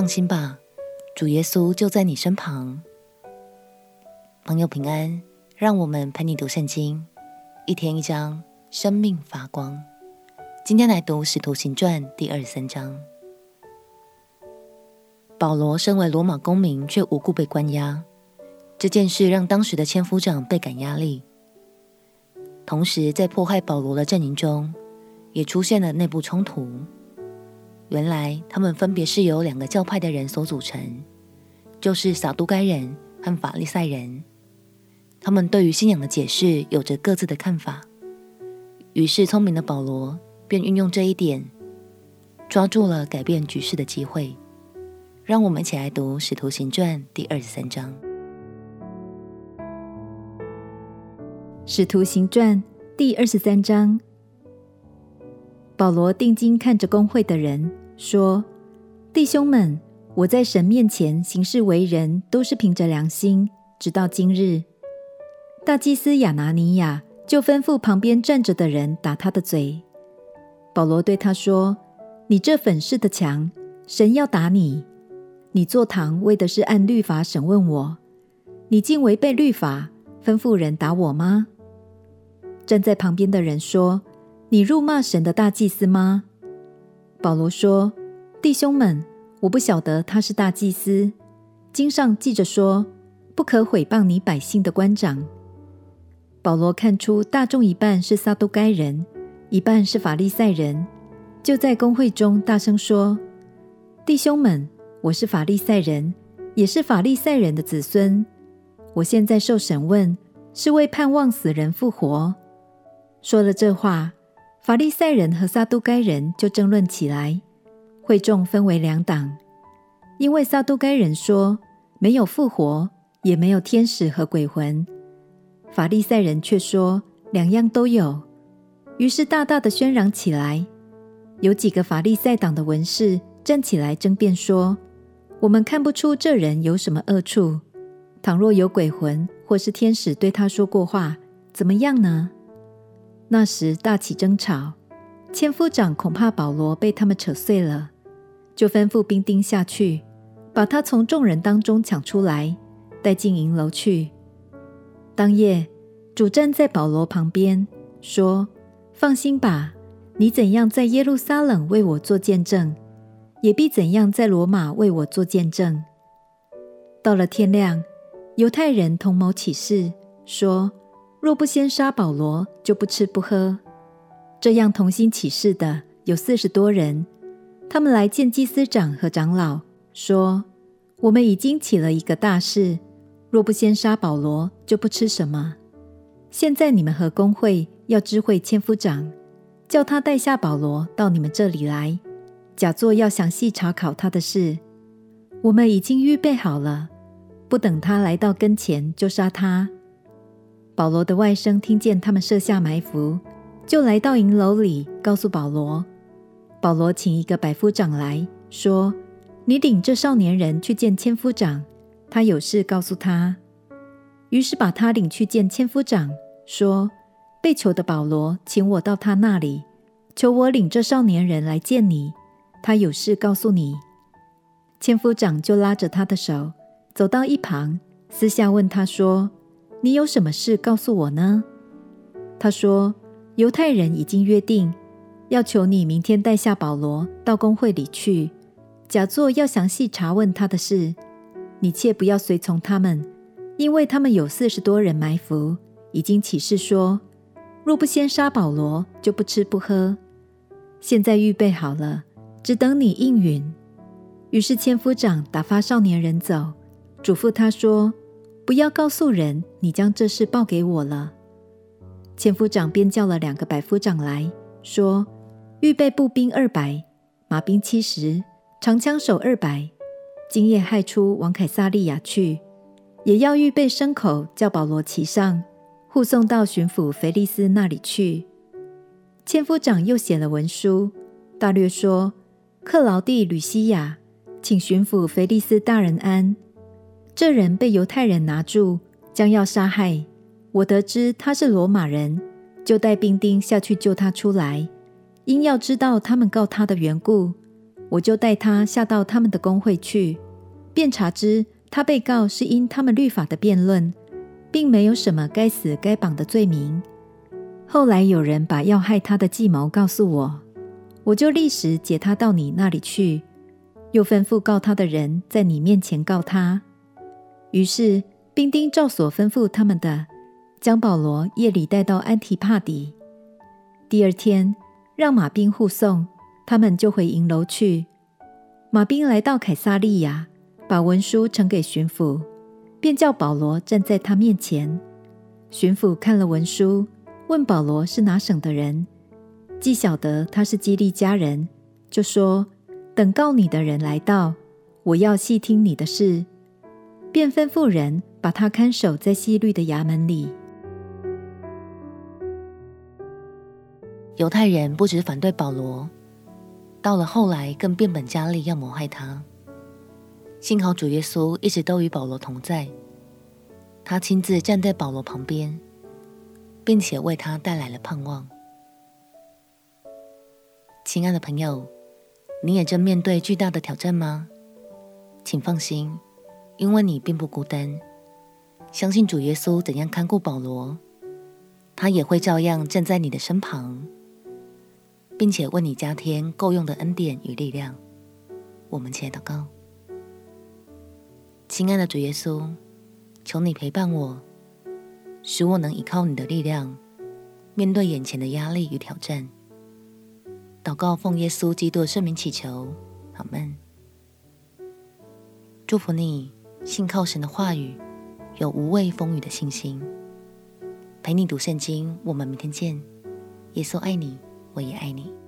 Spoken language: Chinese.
放心吧，主耶稣就在你身旁。朋友平安，让我们陪你读圣经，一天一章，生命发光。今天来读《使徒行传》第二十三章。保罗身为罗马公民，却无故被关押，这件事让当时的千夫长倍感压力。同时，在迫害保罗的阵营中，也出现了内部冲突。原来，他们分别是由两个教派的人所组成，就是撒都该人和法利赛人。他们对于信仰的解释有着各自的看法。于是，聪明的保罗便运用这一点，抓住了改变局势的机会。让我们一起来读《使徒行传》第二十三章。《使徒行传》第二十三章。保罗定睛看着公会的人，说：“弟兄们，我在神面前行事为人，都是凭着良心。直到今日，大祭司亚拿尼亚就吩咐旁边站着的人打他的嘴。保罗对他说：‘你这粉饰的墙，神要打你。你坐堂为的是按律法审问我，你竟违背律法，吩咐人打我吗？’站在旁边的人说。”你辱骂神的大祭司吗？保罗说：“弟兄们，我不晓得他是大祭司。经上记着说，不可毁谤你百姓的官长。”保罗看出大众一半是撒都该人，一半是法利赛人，就在公会中大声说：“弟兄们，我是法利赛人，也是法利赛人的子孙。我现在受审问，是为盼望死人复活。”说了这话。法利赛人和撒都该人就争论起来，会众分为两党，因为撒都该人说没有复活，也没有天使和鬼魂；法利赛人却说两样都有。于是大大的喧嚷起来。有几个法利赛党的文士站起来争辩说：“我们看不出这人有什么恶处，倘若有鬼魂或是天使对他说过话，怎么样呢？”那时大起争吵，千夫长恐怕保罗被他们扯碎了，就吩咐兵丁下去，把他从众人当中抢出来，带进营楼去。当夜，主站在保罗旁边，说：“放心吧，你怎样在耶路撒冷为我做见证，也必怎样在罗马为我做见证。”到了天亮，犹太人同谋起事，说。若不先杀保罗，就不吃不喝。这样同心起事的有四十多人，他们来见祭司长和长老，说：“我们已经起了一个大事，若不先杀保罗，就不吃什么。现在你们和公会要知会千夫长，叫他带下保罗到你们这里来，假作要详细查考他的事。我们已经预备好了，不等他来到跟前，就杀他。”保罗的外甥听见他们设下埋伏，就来到营楼里，告诉保罗。保罗请一个百夫长来说：“你领这少年人去见千夫长，他有事告诉他。”于是把他领去见千夫长，说：“被囚的保罗，请我到他那里，求我领这少年人来见你，他有事告诉你。”千夫长就拉着他的手，走到一旁，私下问他说。你有什么事告诉我呢？他说：“犹太人已经约定，要求你明天带下保罗到公会里去，假作要详细查问他的事。你切不要随从他们，因为他们有四十多人埋伏，已经起誓说，若不先杀保罗，就不吃不喝。现在预备好了，只等你应允。”于是千夫长打发少年人走，嘱咐他说。不要告诉人，你将这事报给我了。千夫长便叫了两个百夫长来说：“预备步兵二百，马兵七十，长枪手二百，今夜亥初往凯撒利亚去，也要预备牲口，叫保罗骑上，护送到巡抚腓利斯那里去。”千夫长又写了文书，大略说：“克劳地吕西亚，请巡抚腓利斯大人安。”这人被犹太人拿住，将要杀害。我得知他是罗马人，就带兵丁下去救他出来。因要知道他们告他的缘故，我就带他下到他们的公会去，便查知他被告是因他们律法的辩论，并没有什么该死该绑的罪名。后来有人把要害他的计谋告诉我，我就立时解他到你那里去，又吩咐告他的人在你面前告他。于是兵丁照所吩咐他们的，将保罗夜里带到安提帕底。第二天，让马兵护送，他们就回营楼去。马兵来到凯撒利亚，把文书呈给巡抚，便叫保罗站在他面前。巡抚看了文书。问保罗是哪省的人，既晓得他是基利家人，就说：“等告你的人来到，我要细听你的事。”便吩咐人把他看守在希律的衙门里。犹太人不止反对保罗，到了后来更变本加厉要谋害他。幸好主耶稣一直都与保罗同在，他亲自站在保罗旁边。并且为他带来了盼望。亲爱的朋友，你也正面对巨大的挑战吗？请放心，因为你并不孤单。相信主耶稣怎样看顾保罗，他也会照样站在你的身旁，并且为你加添够用的恩典与力量。我们且祷告。亲爱的主耶稣，求你陪伴我。使我能依靠你的力量，面对眼前的压力与挑战。祷告奉耶稣基督的圣名祈求，阿门。祝福你，信靠神的话语，有无畏风雨的信心。陪你读圣经，我们明天见。耶稣爱你，我也爱你。